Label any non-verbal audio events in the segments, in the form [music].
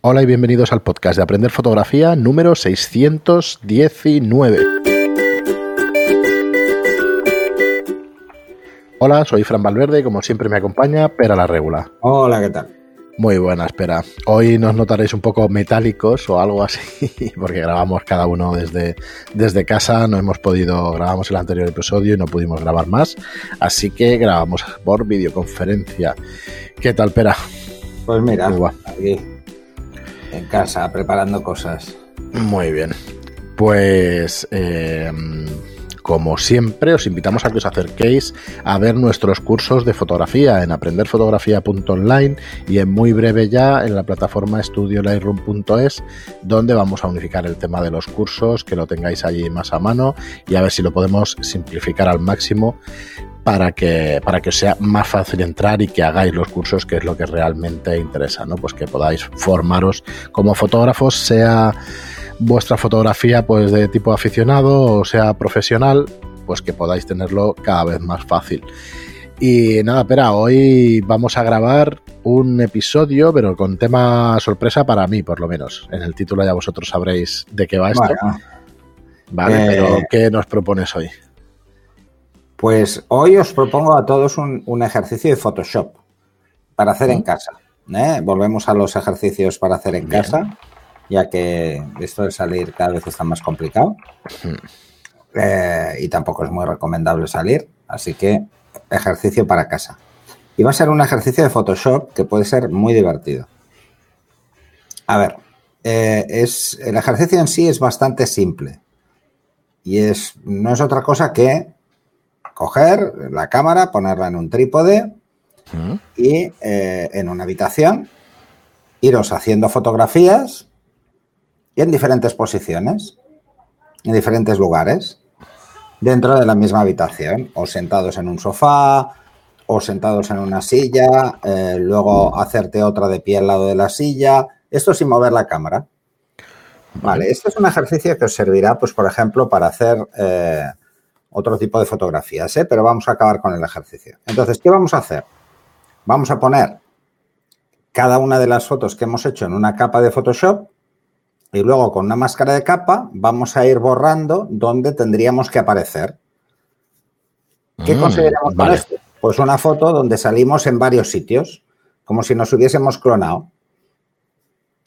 Hola y bienvenidos al podcast de Aprender Fotografía número 619. Hola, soy Fran Valverde y como siempre me acompaña Pera la Regula. Hola, ¿qué tal? Muy buena, espera. Hoy nos notaréis un poco metálicos o algo así, [laughs] porque grabamos cada uno desde, desde casa. No hemos podido, grabamos el anterior episodio y no pudimos grabar más. Así que grabamos por videoconferencia. ¿Qué tal, Pera? Pues mira, aquí en casa preparando cosas. Muy bien. Pues eh, como siempre, os invitamos a que os acerquéis a ver nuestros cursos de fotografía en aprenderfotografía.online y en muy breve ya en la plataforma estudiolightroom.es, donde vamos a unificar el tema de los cursos, que lo tengáis allí más a mano y a ver si lo podemos simplificar al máximo para que, para que os sea más fácil entrar y que hagáis los cursos, que es lo que realmente interesa, ¿no? Pues que podáis formaros como fotógrafos, sea vuestra fotografía pues de tipo aficionado o sea profesional, pues que podáis tenerlo cada vez más fácil. Y nada, espera, hoy vamos a grabar un episodio, pero con tema sorpresa para mí, por lo menos. En el título ya vosotros sabréis de qué va esto. Vale, pero eh, ¿qué nos propones hoy? Pues hoy os propongo a todos un, ejercicio de Photoshop para hacer en casa. ¿eh? Volvemos a los ejercicios para hacer en casa ya que esto de salir cada vez está más complicado eh, y tampoco es muy recomendable salir, así que ejercicio para casa. Y va a ser un ejercicio de Photoshop que puede ser muy divertido. A ver, eh, es, el ejercicio en sí es bastante simple y es, no es otra cosa que coger la cámara, ponerla en un trípode y eh, en una habitación iros haciendo fotografías y en diferentes posiciones, en diferentes lugares, dentro de la misma habitación, o sentados en un sofá, o sentados en una silla, eh, luego hacerte otra de pie al lado de la silla, esto sin mover la cámara. Vale, este es un ejercicio que os servirá, pues, por ejemplo, para hacer eh, otro tipo de fotografías, ¿eh? pero vamos a acabar con el ejercicio. Entonces, ¿qué vamos a hacer? Vamos a poner cada una de las fotos que hemos hecho en una capa de Photoshop y luego con una máscara de capa vamos a ir borrando donde tendríamos que aparecer. ¿Qué mm, consideramos con esto? Pues una foto donde salimos en varios sitios, como si nos hubiésemos clonado.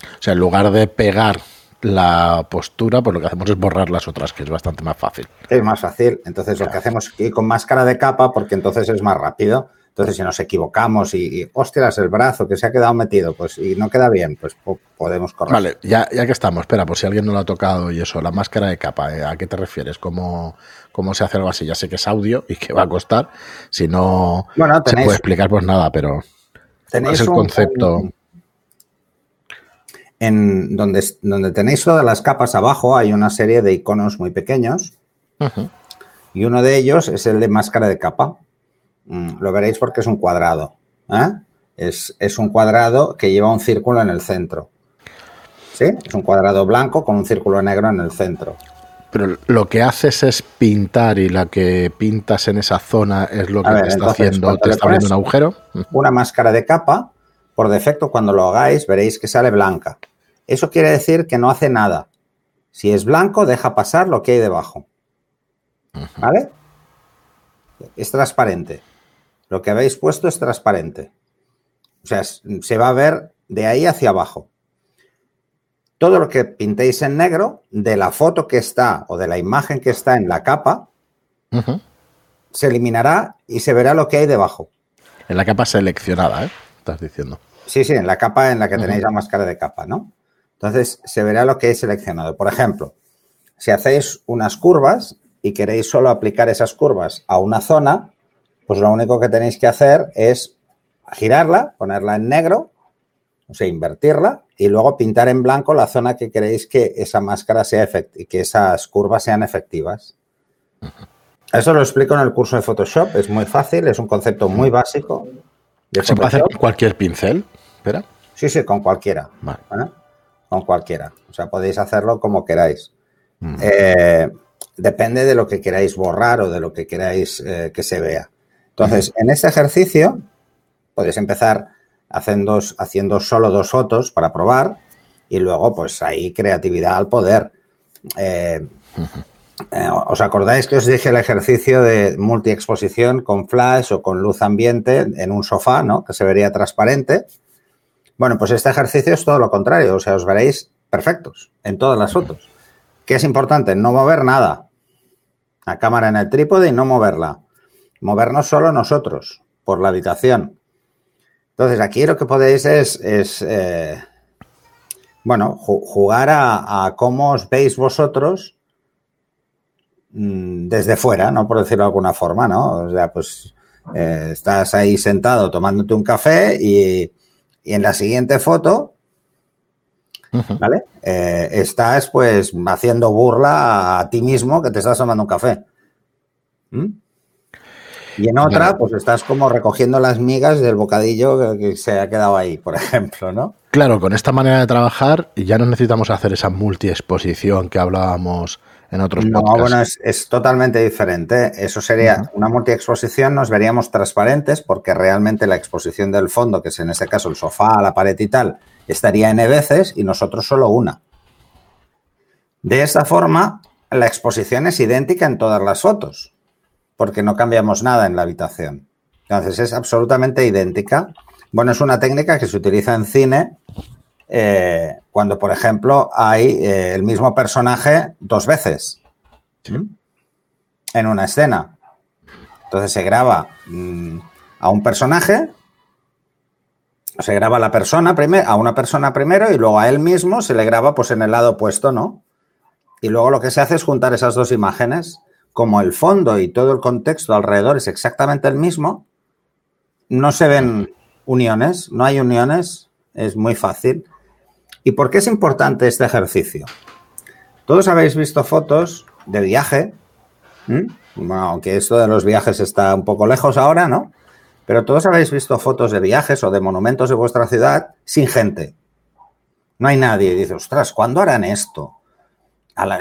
O sea, en lugar de pegar la postura, pues lo que hacemos es borrar las otras, que es bastante más fácil. Es más fácil. Entonces, lo que hacemos es ir con máscara de capa, porque entonces es más rápido. Entonces, si nos equivocamos y, y, ostras, el brazo que se ha quedado metido, pues y no queda bien, pues podemos correr. Vale, ya, ya que estamos, espera, por si alguien no lo ha tocado y eso, la máscara de capa, ¿eh? ¿a qué te refieres? ¿Cómo, ¿Cómo se hace algo así? Ya sé que es audio y que va a costar. Si no se puede explicar, pues nada, pero tenéis es el concepto. En donde, donde tenéis todas las capas abajo hay una serie de iconos muy pequeños y uno de ellos es el de máscara de capa. Mm, lo veréis porque es un cuadrado. ¿eh? Es, un cuadrado que lleva un círculo en el centro. ¿Sí? Es un cuadrado blanco con un círculo negro en el centro. Pero lo que haces es pintar y la que pintas en esa zona es lo que te está haciendo, te está abriendo un agujero. Una máscara de capa, por defecto, cuando lo hagáis, veréis que sale blanca. Eso quiere decir que no hace nada. Si es blanco, deja pasar lo que hay debajo. ¿Vale? Es transparente. Lo que habéis puesto es transparente. O sea, se va a ver de ahí hacia abajo. Todo lo que pintéis en negro, de la foto que está o de la imagen que está en la capa, se eliminará y se verá lo que hay debajo. En la capa seleccionada, ¿eh? Estás diciendo. Sí, sí, en la capa en la que tenéis la máscara de capa, ¿no? Entonces, se verá lo que hay seleccionado. Por ejemplo, si hacéis unas curvas y queréis solo aplicar esas curvas a una zona, pues lo único que tenéis que hacer es girarla, ponerla en negro, o sea, invertirla y luego pintar en blanco la zona que queréis que esa máscara sea y que esas curvas sean efectivas. Eso lo explico en el curso de Photoshop, es muy fácil, es un concepto muy básico. ¿Se puede hacer con cualquier pincel? ¿Espera? Sí, sí, con cualquiera. Con cualquiera. O sea, podéis hacerlo como queráis. Eh, depende de lo que queráis borrar o de lo que queráis eh, que se vea. Entonces, en este ejercicio podéis empezar haciendo, haciendo solo dos fotos para probar y luego pues ahí creatividad al poder. Eh, eh, ¿Os acordáis que os dije el ejercicio de multiexposición con flash o con luz ambiente en un sofá, ¿no? Que se vería transparente. Bueno, pues este ejercicio es todo lo contrario, o sea, os veréis perfectos en todas las fotos. ¿Qué es importante? No mover nada. La cámara en el trípode y no moverla. Movernos solo nosotros, por la habitación. Entonces, aquí lo que podéis es, eh, bueno, jugar a, cómo os veis vosotros mm, desde fuera, ¿no? Por decirlo de alguna forma, ¿no? O sea, pues eh, estás ahí sentado tomándote un café y, en la siguiente foto, ¿vale? Eh, estás pues haciendo burla a ti mismo que te estás tomando un café. ¿Mm? Y en otra, pues estás como recogiendo las migas del bocadillo que se ha quedado ahí, por [laughs] ejemplo, ¿no? Claro, con esta manera de trabajar ya no necesitamos hacer esa multiexposición que hablábamos en otros no, bueno, es, totalmente diferente. Eso sería una multiexposición, nos veríamos transparentes porque realmente la exposición del fondo, que es en este caso el sofá, la pared y tal, estaría N veces y nosotros solo una. De esta forma, la exposición es idéntica en todas las fotos porque no cambiamos nada en la habitación. Entonces es absolutamente idéntica. Bueno, es una técnica que se utiliza en cine eh, cuando, por ejemplo, hay eh, el mismo personaje dos veces en una escena. Entonces se graba mm, a un personaje, se graba a la persona a una persona primero y luego a él mismo se le graba pues en el lado opuesto, ¿no? Y luego lo que se hace es juntar esas dos imágenes como el fondo y todo el contexto alrededor es exactamente el mismo, no se ven uniones, no hay uniones, es muy fácil. ¿Y por qué es importante este ejercicio? Todos habéis visto fotos de viaje, aunque esto de los viajes está un poco lejos ahora, ¿no? Pero todos habéis visto fotos de viajes o de monumentos de vuestra ciudad sin gente. No hay nadie. Y dice, ostras, ¿cuándo harán esto?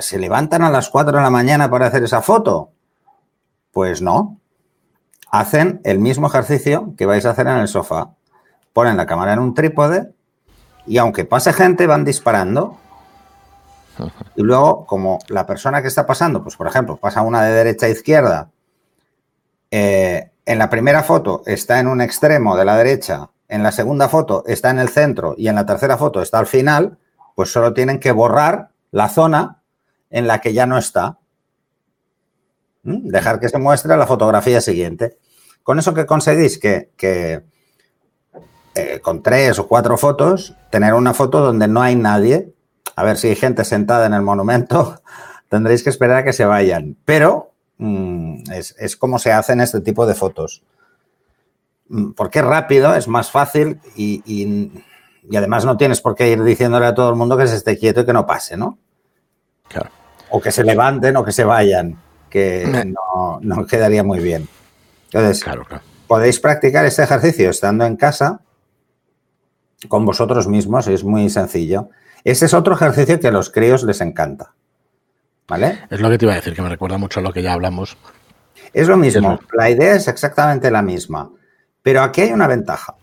¿Se levantan a las 4 de la mañana para hacer esa foto? Pues no. Hacen el mismo ejercicio que vais a hacer en el sofá. Ponen la cámara en un trípode y aunque pase gente van disparando. Y luego, como la persona que está pasando, pues por ejemplo, pasa una de derecha a izquierda, eh, en la primera foto está en un extremo de la derecha, en la segunda foto está en el centro y en la tercera foto está al final, pues solo tienen que borrar la zona en la que ya no está. ¿Mm? Dejar que se muestre la fotografía siguiente. Con eso que conseguís que, eh, con tres o cuatro fotos, tener una foto donde no hay nadie. A ver si hay gente sentada en el monumento, [laughs] tendréis que esperar a que se vayan. Pero mm, es, como se hacen este tipo de fotos. Mm, porque es rápido, es más fácil y, y además no tienes por qué ir diciéndole a todo el mundo que se esté quieto y que no pase, ¿no? Claro o que se levanten o que se vayan, que no, quedaría muy bien. Entonces, podéis practicar este ejercicio estando en casa con vosotros mismos, es muy sencillo. Este es otro ejercicio que a los críos les encanta. ¿Vale? Es lo que te iba a decir, que me recuerda mucho a lo que ya hablamos. Es lo mismo, la idea es exactamente la misma, pero aquí hay una ventaja.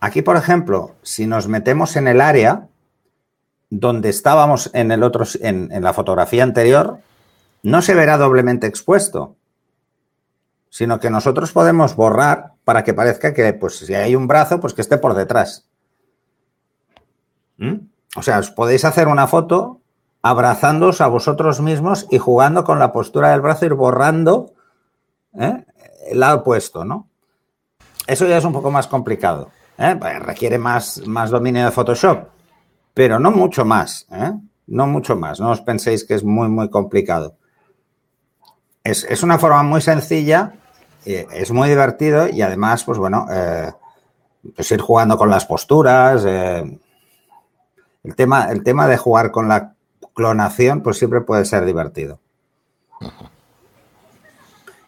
Aquí, por ejemplo, si nos metemos en el área, donde estábamos en el otro, en, la fotografía anterior, no se verá doblemente expuesto, sino que nosotros podemos borrar para que parezca que, pues, si hay un brazo, pues que esté por detrás. ¿Mm? O sea, os podéis hacer una foto abrazándoos a vosotros mismos y jugando con la postura del brazo, ir borrando ¿eh? el lado opuesto, ¿no? Eso ya es un poco más complicado. ¿eh? Requiere más, más dominio de Photoshop pero no mucho más, ¿eh? No mucho más, no os penséis que es muy, muy complicado. Es, una forma muy sencilla, es muy divertido y además, pues bueno, eh, pues ir jugando con las posturas. el, tema, el tema de jugar con la clonación, pues siempre puede ser divertido.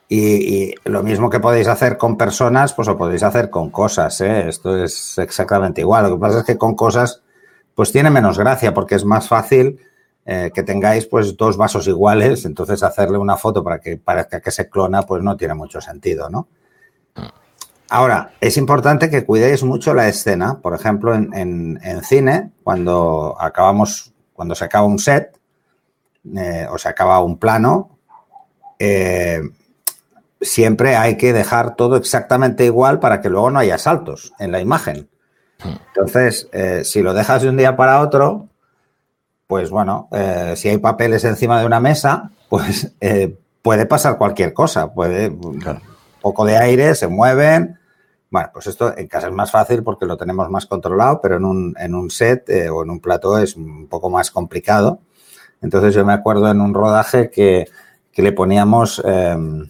Y, lo mismo que podéis hacer con personas, pues lo podéis hacer con cosas. Esto es exactamente igual. Lo que pasa es que con cosas pues tiene menos gracia porque es más fácil eh, que tengáis pues dos vasos iguales, entonces hacerle una foto para que parezca que se clona pues no tiene mucho sentido, ¿no? Ahora, es importante que cuidéis mucho la escena. Por ejemplo, en, cine, cuando acabamos, cuando se acaba un set eh, o se acaba un plano, eh, siempre hay que dejar todo exactamente igual para que luego no haya saltos en la imagen. Entonces, eh, si lo dejas de un día para otro, pues bueno, si hay papeles encima de una mesa, pues puede pasar cualquier cosa. Puede un poco de aire, se mueven, bueno, pues esto en casa es más fácil porque lo tenemos más controlado, pero en un, en un set eh, o en un plató es un poco más complicado. Entonces yo me acuerdo en un rodaje que, le poníamos em,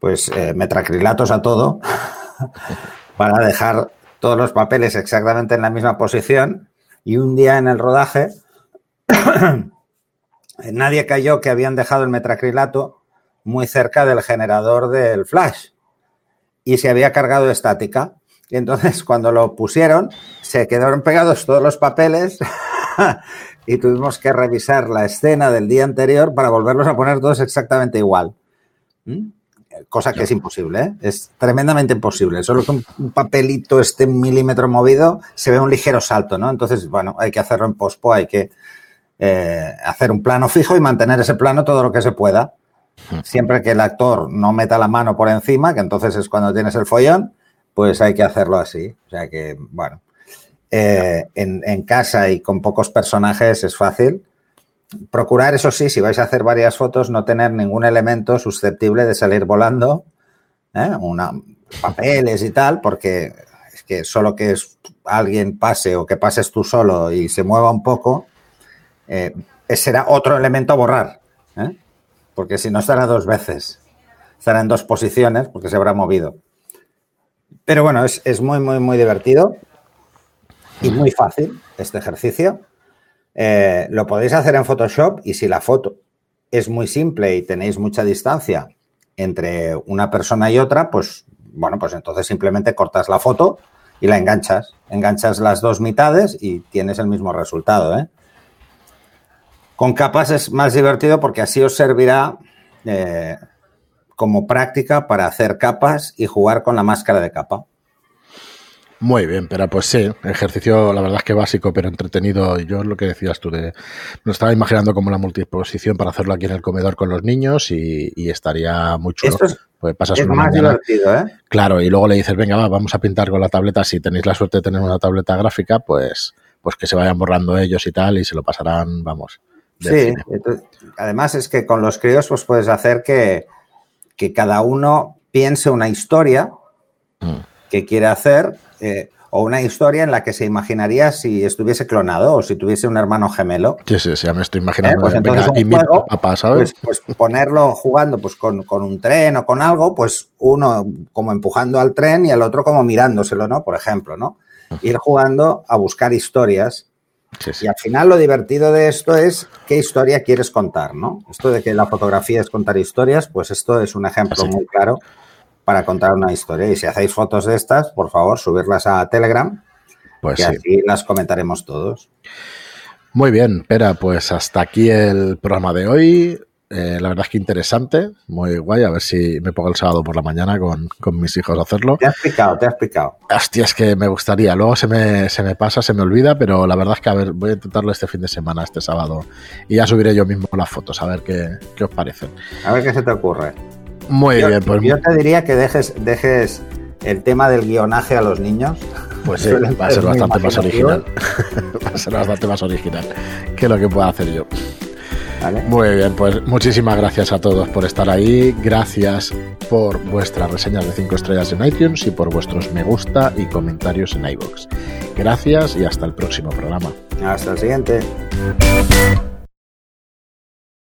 pues eh, metracrilatos a todo [laughs] para dejar todos los papeles exactamente en la misma posición y un día en el rodaje [coughs] nadie cayó que habían dejado el metracrilato muy cerca del generador del flash y se había cargado estática. Y entonces [laughs] cuando lo pusieron, se quedaron pegados todos los papeles [laughs] y tuvimos que revisar la escena del día anterior para volverlos a poner todos exactamente igual. ¿Mm? Cosa que es imposible, ¿eh? es tremendamente imposible. Solo que un papelito esté un milímetro movido, se ve un ligero salto, ¿no? Entonces, bueno, hay que hacerlo en pospo, hay que eh, hacer un plano fijo y mantener ese plano todo lo que se pueda. Siempre que el actor no meta la mano por encima, que entonces es cuando tienes el follón, pues hay que hacerlo así. O sea que, bueno, eh, en, casa y con pocos personajes es fácil. Procurar, eso sí, si vais a hacer varias fotos, no tener ningún elemento susceptible de salir volando, ¿eh? Papeles y tal, porque es que solo que alguien pase o que pases tú solo y se mueva un poco, eh, será otro elemento a borrar. ¿eh? porque si no estará dos veces. Estará en dos posiciones porque se habrá movido. Pero bueno, es, muy, muy, muy divertido y muy fácil este ejercicio. Eh, lo podéis hacer en Photoshop y si la foto es muy simple y tenéis mucha distancia entre una persona y otra, pues bueno, pues entonces simplemente cortas la foto y la enganchas. Enganchas las dos mitades y tienes el mismo resultado. ¿eh? Con capas es más divertido porque así os servirá eh, como práctica para hacer capas y jugar con la máscara de capa. Muy bien, pero pues sí, ejercicio la verdad es que básico, pero entretenido. Y yo lo que decías tú de, me estaba imaginando como la multiposición para hacerlo aquí en el comedor con los niños y, estaría muy chulo. pues pasas es más divertido, ¿eh? Claro, y luego le dices, venga, va, vamos a pintar con la tableta. Si tenéis la suerte de tener una tableta gráfica, pues, pues que se vayan borrando ellos y tal y se lo pasarán, vamos, Sí, además es que con los críos pues puedes hacer que, cada uno piense una historia mm. que quiere hacer eh, o una historia en la que se imaginaría si estuviese clonado o si tuviese un hermano gemelo. Sí, sí, sí, ya me estoy imaginando. Eh, pues entonces un juego, Pues, pues, ponerlo jugando pues con, con, un tren o con algo, pues uno como empujando al tren y el otro como mirándoselo, ¿no? Por ejemplo, ¿no? Ir jugando a buscar historias y al final lo divertido de esto es qué historia quieres contar, ¿no? Esto de que la fotografía es contar historias, pues esto es un ejemplo muy claro para contar una historia. Y si hacéis fotos de estas, por favor, subirlas a Telegram, pues y así las comentaremos todos. Muy bien, Pera, pues hasta aquí el programa de hoy. Eh, la verdad es que interesante, muy guay. A ver si me pongo el sábado por la mañana con, mis hijos a hacerlo. Te has picado, te has picado. Hostia, es que me gustaría. Luego se me, se me pasa, se me olvida, pero la verdad es que a ver, voy a intentarlo este fin de semana, este sábado. Y ya subiré yo mismo las fotos, a ver qué, qué os parecen. A ver qué se te ocurre. Muy bien, pues. Yo te diría que dejes, dejes el tema del guionaje a los niños. Pues sí, [laughs] va a ser bastante más original. [laughs] va a ser bastante más original que lo que pueda hacer yo. Muy bien, pues muchísimas gracias a todos por estar ahí. Gracias por vuestras reseñas de 5 estrellas en iTunes y por vuestros me gusta y comentarios en iVoox. Gracias y hasta el próximo programa. Hasta el siguiente.